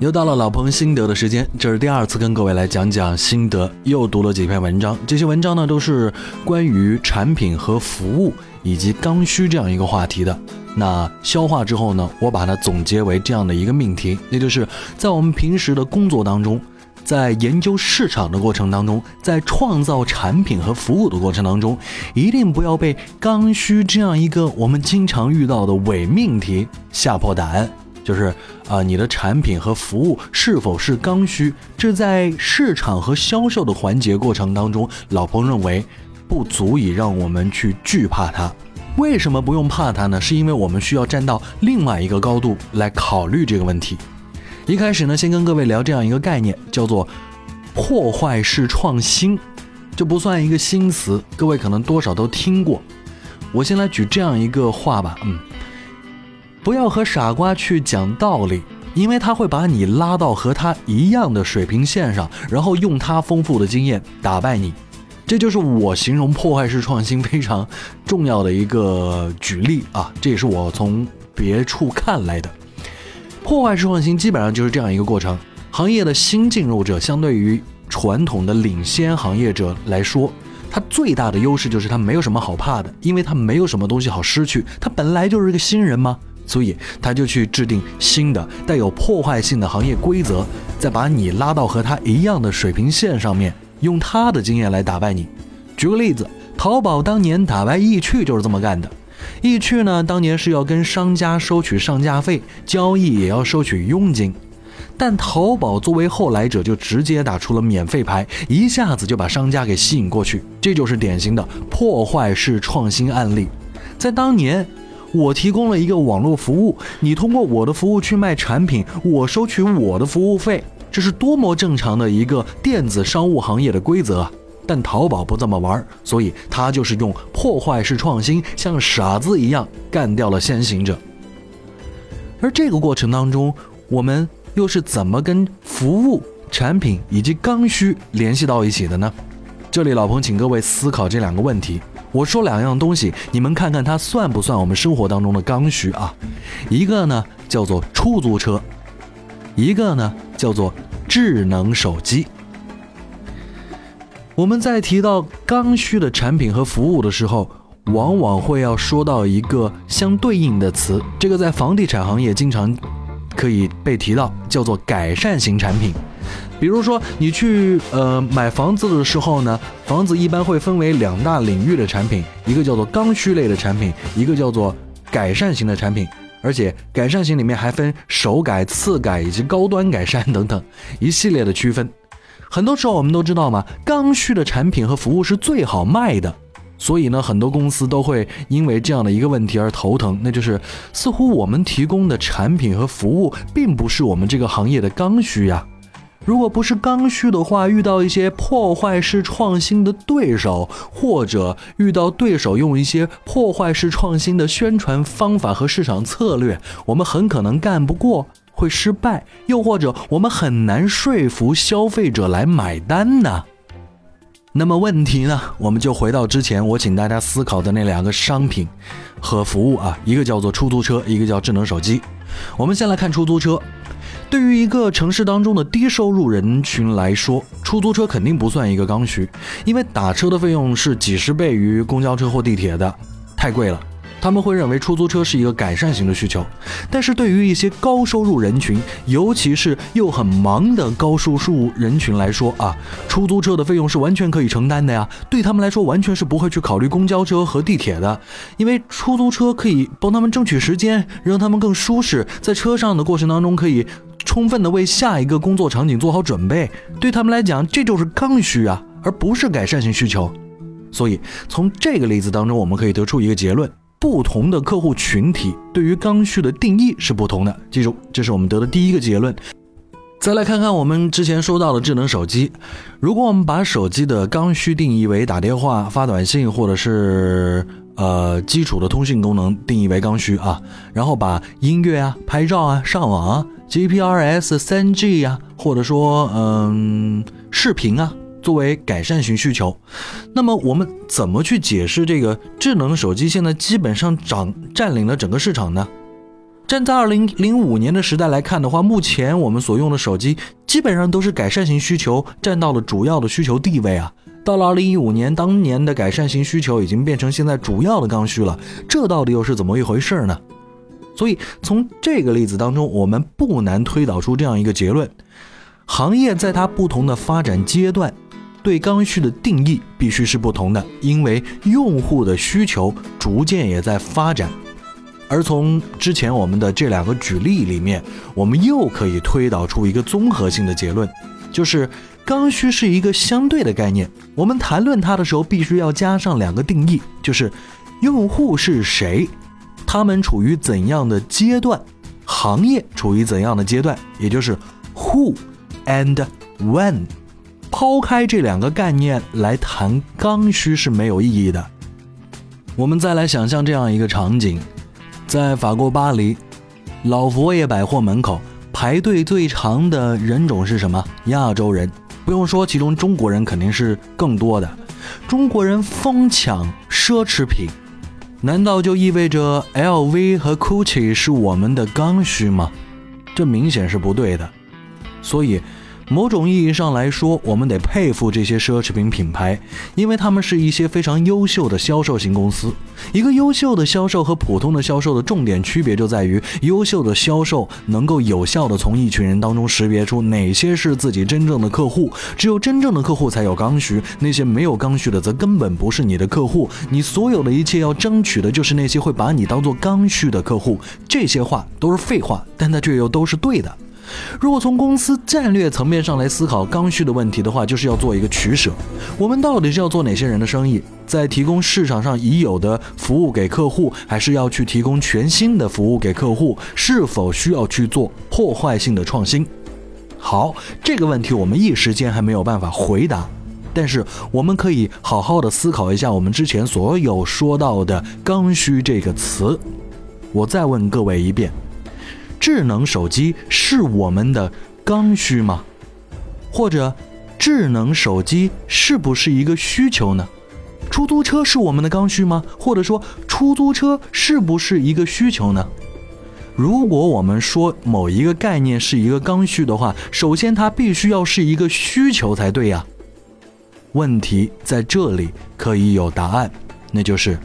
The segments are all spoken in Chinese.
又到了老彭心得的时间，这是第二次跟各位来讲讲心得，又读了几篇文章。这些文章呢，都是关于产品和服务以及刚需这样一个话题的。那消化之后呢，我把它总结为这样的一个命题，那就是在我们平时的工作当中，在研究市场的过程当中，在创造产品和服务的过程当中，一定不要被刚需这样一个我们经常遇到的伪命题吓破胆。就是啊，你的产品和服务是否是刚需？这在市场和销售的环节过程当中，老彭认为不足以让我们去惧怕它。为什么不用怕它呢？是因为我们需要站到另外一个高度来考虑这个问题。一开始呢，先跟各位聊这样一个概念，叫做破坏式创新，这不算一个新词，各位可能多少都听过。我先来举这样一个话吧，嗯。不要和傻瓜去讲道理，因为他会把你拉到和他一样的水平线上，然后用他丰富的经验打败你。这就是我形容破坏式创新非常重要的一个举例啊！这也是我从别处看来的。破坏式创新基本上就是这样一个过程：行业的新进入者相对于传统的领先行业者来说，他最大的优势就是他没有什么好怕的，因为他没有什么东西好失去，他本来就是一个新人嘛。所以他就去制定新的带有破坏性的行业规则，再把你拉到和他一样的水平线上面，用他的经验来打败你。举个例子，淘宝当年打败易趣就是这么干的。易趣呢，当年是要跟商家收取上架费，交易也要收取佣金，但淘宝作为后来者，就直接打出了免费牌，一下子就把商家给吸引过去。这就是典型的破坏式创新案例，在当年。我提供了一个网络服务，你通过我的服务去卖产品，我收取我的服务费，这是多么正常的一个电子商务行业的规则啊！但淘宝不这么玩，所以他就是用破坏式创新，像傻子一样干掉了先行者。而这个过程当中，我们又是怎么跟服务、产品以及刚需联系到一起的呢？这里老彭请各位思考这两个问题。我说两样东西，你们看看它算不算我们生活当中的刚需啊？一个呢叫做出租车，一个呢叫做智能手机。我们在提到刚需的产品和服务的时候，往往会要说到一个相对应的词，这个在房地产行业经常可以被提到，叫做改善型产品。比如说，你去呃买房子的时候呢，房子一般会分为两大领域的产品，一个叫做刚需类的产品，一个叫做改善型的产品。而且改善型里面还分首改、次改以及高端改善等等一系列的区分。很多时候我们都知道嘛，刚需的产品和服务是最好卖的，所以呢，很多公司都会因为这样的一个问题而头疼，那就是似乎我们提供的产品和服务并不是我们这个行业的刚需呀。如果不是刚需的话，遇到一些破坏式创新的对手，或者遇到对手用一些破坏式创新的宣传方法和市场策略，我们很可能干不过，会失败；又或者我们很难说服消费者来买单呢？那么问题呢？我们就回到之前我请大家思考的那两个商品和服务啊，一个叫做出租车，一个叫智能手机。我们先来看出租车。对于一个城市当中的低收入人群来说，出租车肯定不算一个刚需，因为打车的费用是几十倍于公交车或地铁的，太贵了。他们会认为出租车是一个改善型的需求，但是对于一些高收入人群，尤其是又很忙的高收入人群来说啊，出租车的费用是完全可以承担的呀。对他们来说，完全是不会去考虑公交车和地铁的，因为出租车可以帮他们争取时间，让他们更舒适，在车上的过程当中可以充分的为下一个工作场景做好准备。对他们来讲，这就是刚需啊，而不是改善型需求。所以从这个例子当中，我们可以得出一个结论。不同的客户群体对于刚需的定义是不同的，记住，这是我们得的第一个结论。再来看看我们之前说到的智能手机，如果我们把手机的刚需定义为打电话、发短信，或者是呃基础的通讯功能定义为刚需啊，然后把音乐啊、拍照啊、上网啊、GPRS、三 G 呀，或者说嗯视频啊。作为改善型需求，那么我们怎么去解释这个智能手机现在基本上掌占领了整个市场呢？站在二零零五年的时代来看的话，目前我们所用的手机基本上都是改善型需求占到了主要的需求地位啊。到了二零一五年，当年的改善型需求已经变成现在主要的刚需了，这到底又是怎么一回事呢？所以从这个例子当中，我们不难推导出这样一个结论：行业在它不同的发展阶段，对刚需的定义必须是不同的，因为用户的需求逐渐也在发展。而从之前我们的这两个举例里面，我们又可以推导出一个综合性的结论，就是刚需是一个相对的概念。我们谈论它的时候，必须要加上两个定义，就是用户是谁，他们处于怎样的阶段，行业处于怎样的阶段，也就是 who and when。抛开这两个概念来谈刚需是没有意义的。我们再来想象这样一个场景。在法国巴黎，老佛爷百货门口排队最长的人种是什么？亚洲人。不用说，其中中国人肯定是更多的。中国人疯抢奢侈品，难道就意味着 LV 和 GUCCI 是我们的刚需吗？这明显是不对的。所以。某种意义上来说，我们得佩服这些奢侈品品牌，因为他们是一些非常优秀的销售型公司。一个优秀的销售和普通的销售的重点区别就在于，优秀的销售能够有效的从一群人当中识别出哪些是自己真正的客户。只有真正的客户才有刚需，那些没有刚需的则根本不是你的客户。你所有的一切要争取的就是那些会把你当做刚需的客户。这些话都是废话，但它却又都是对的。如果从公司战略层面上来思考刚需的问题的话，就是要做一个取舍。我们到底是要做哪些人的生意，在提供市场上已有的服务给客户，还是要去提供全新的服务给客户？是否需要去做破坏性的创新？好，这个问题我们一时间还没有办法回答，但是我们可以好好的思考一下我们之前所有说到的“刚需”这个词。我再问各位一遍。智能手机是我们的刚需吗？或者，智能手机是不是一个需求呢？出租车是我们的刚需吗？或者说，出租车是不是一个需求呢？如果我们说某一个概念是一个刚需的话，首先它必须要是一个需求才对呀。问题在这里可以有答案，那就是。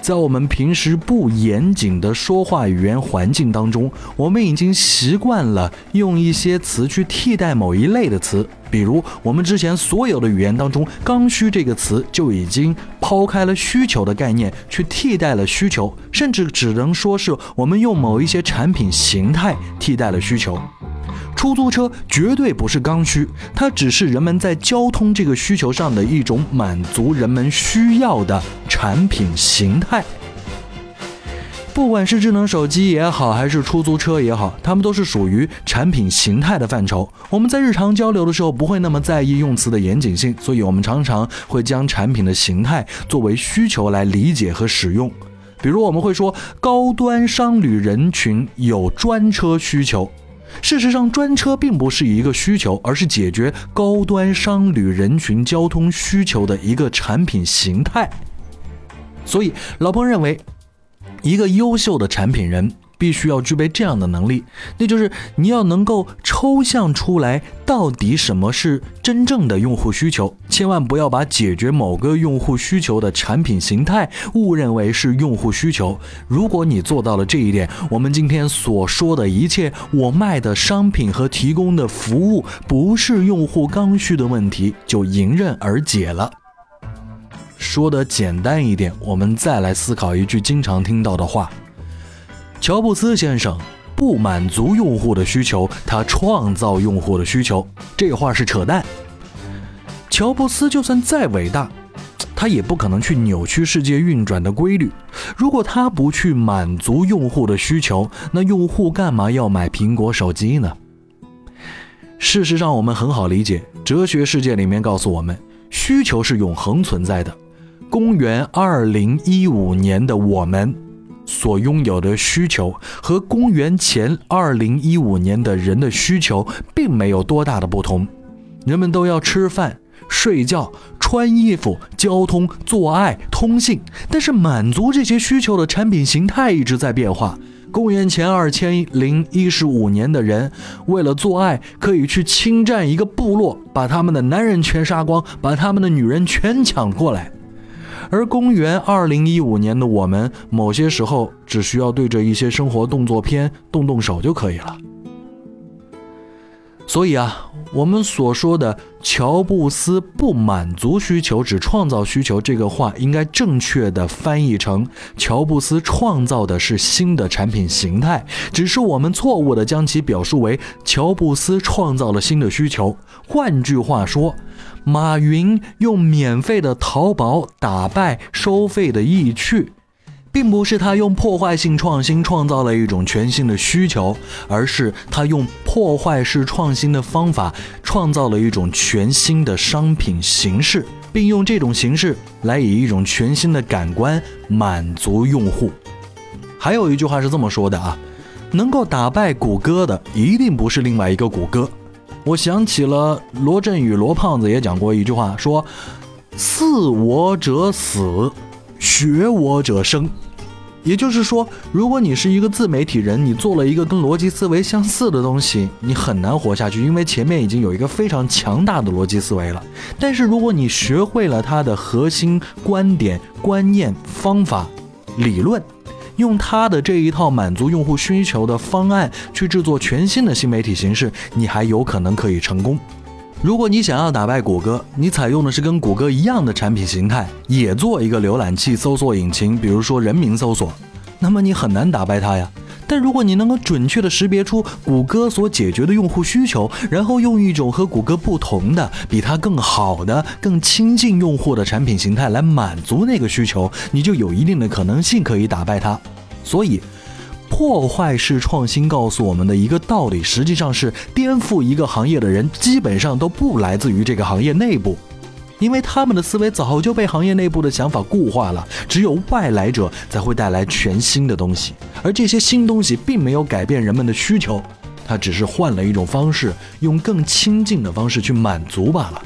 在我们平时不严谨的说话语言环境当中，我们已经习惯了用一些词去替代某一类的词。比如，我们之前所有的语言当中，“刚需”这个词就已经抛开了需求的概念，去替代了需求，甚至只能说是我们用某一些产品形态替代了需求。出租车绝对不是刚需，它只是人们在交通这个需求上的一种满足人们需要的产品形态。不管是智能手机也好，还是出租车也好，它们都是属于产品形态的范畴。我们在日常交流的时候不会那么在意用词的严谨性，所以我们常常会将产品的形态作为需求来理解和使用。比如，我们会说高端商旅人群有专车需求。事实上，专车并不是一个需求，而是解决高端商旅人群交通需求的一个产品形态。所以，老彭认为，一个优秀的产品人。必须要具备这样的能力，那就是你要能够抽象出来到底什么是真正的用户需求，千万不要把解决某个用户需求的产品形态误认为是用户需求。如果你做到了这一点，我们今天所说的一切，我卖的商品和提供的服务不是用户刚需的问题，就迎刃而解了。说的简单一点，我们再来思考一句经常听到的话。乔布斯先生不满足用户的需求，他创造用户的需求。这话是扯淡。乔布斯就算再伟大，他也不可能去扭曲世界运转的规律。如果他不去满足用户的需求，那用户干嘛要买苹果手机呢？事实上，我们很好理解，哲学世界里面告诉我们，需求是永恒存在的。公元二零一五年的我们。所拥有的需求和公元前二零一五年的人的需求并没有多大的不同，人们都要吃饭、睡觉、穿衣服、交通、做爱、通信，但是满足这些需求的产品形态一直在变化。公元前二千零一十五年的人，为了做爱，可以去侵占一个部落，把他们的男人全杀光，把他们的女人全抢过来。而公元二零一五年的我们，某些时候只需要对着一些生活动作片动动手就可以了。所以啊，我们所说的乔布斯不满足需求，只创造需求，这个话应该正确的翻译成：乔布斯创造的是新的产品形态，只是我们错误的将其表述为乔布斯创造了新的需求。换句话说，马云用免费的淘宝打败收费的易趣。并不是他用破坏性创新创造了一种全新的需求，而是他用破坏式创新的方法创造了一种全新的商品形式，并用这种形式来以一种全新的感官满足用户。还有一句话是这么说的啊，能够打败谷歌的一定不是另外一个谷歌。我想起了罗振宇罗胖子也讲过一句话，说：“似我者死，学我者生。”也就是说，如果你是一个自媒体人，你做了一个跟逻辑思维相似的东西，你很难活下去，因为前面已经有一个非常强大的逻辑思维了。但是如果你学会了它的核心观点、观念、方法、理论，用它的这一套满足用户需求的方案去制作全新的新媒体形式，你还有可能可以成功。如果你想要打败谷歌，你采用的是跟谷歌一样的产品形态，也做一个浏览器搜索引擎，比如说人名搜索，那么你很难打败它呀。但如果你能够准确的识别出谷歌所解决的用户需求，然后用一种和谷歌不同的、比它更好的、更亲近用户的产品形态来满足那个需求，你就有一定的可能性可以打败它。所以。破坏式创新告诉我们的一个道理，实际上是颠覆一个行业的人基本上都不来自于这个行业内部，因为他们的思维早就被行业内部的想法固化了。只有外来者才会带来全新的东西，而这些新东西并没有改变人们的需求，它只是换了一种方式，用更亲近的方式去满足罢了。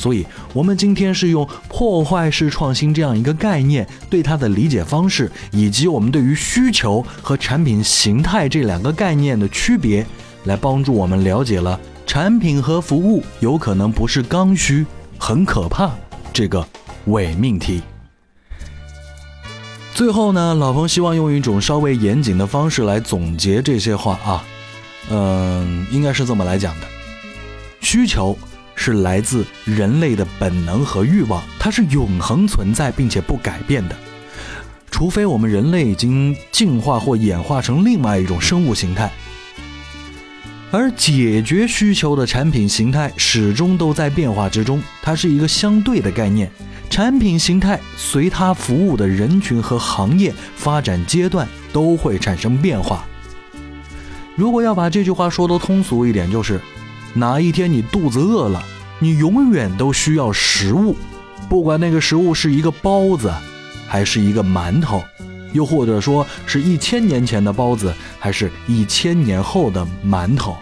所以，我们今天是用破坏式创新这样一个概念，对它的理解方式，以及我们对于需求和产品形态这两个概念的区别，来帮助我们了解了产品和服务有可能不是刚需，很可怕这个伪命题。最后呢，老彭希望用一种稍微严谨的方式来总结这些话啊，嗯，应该是这么来讲的，需求。是来自人类的本能和欲望，它是永恒存在并且不改变的，除非我们人类已经进化或演化成另外一种生物形态。而解决需求的产品形态始终都在变化之中，它是一个相对的概念。产品形态随它服务的人群和行业发展阶段都会产生变化。如果要把这句话说得通俗一点，就是。哪一天你肚子饿了，你永远都需要食物，不管那个食物是一个包子，还是一个馒头，又或者说是一千年前的包子，还是一千年后的馒头。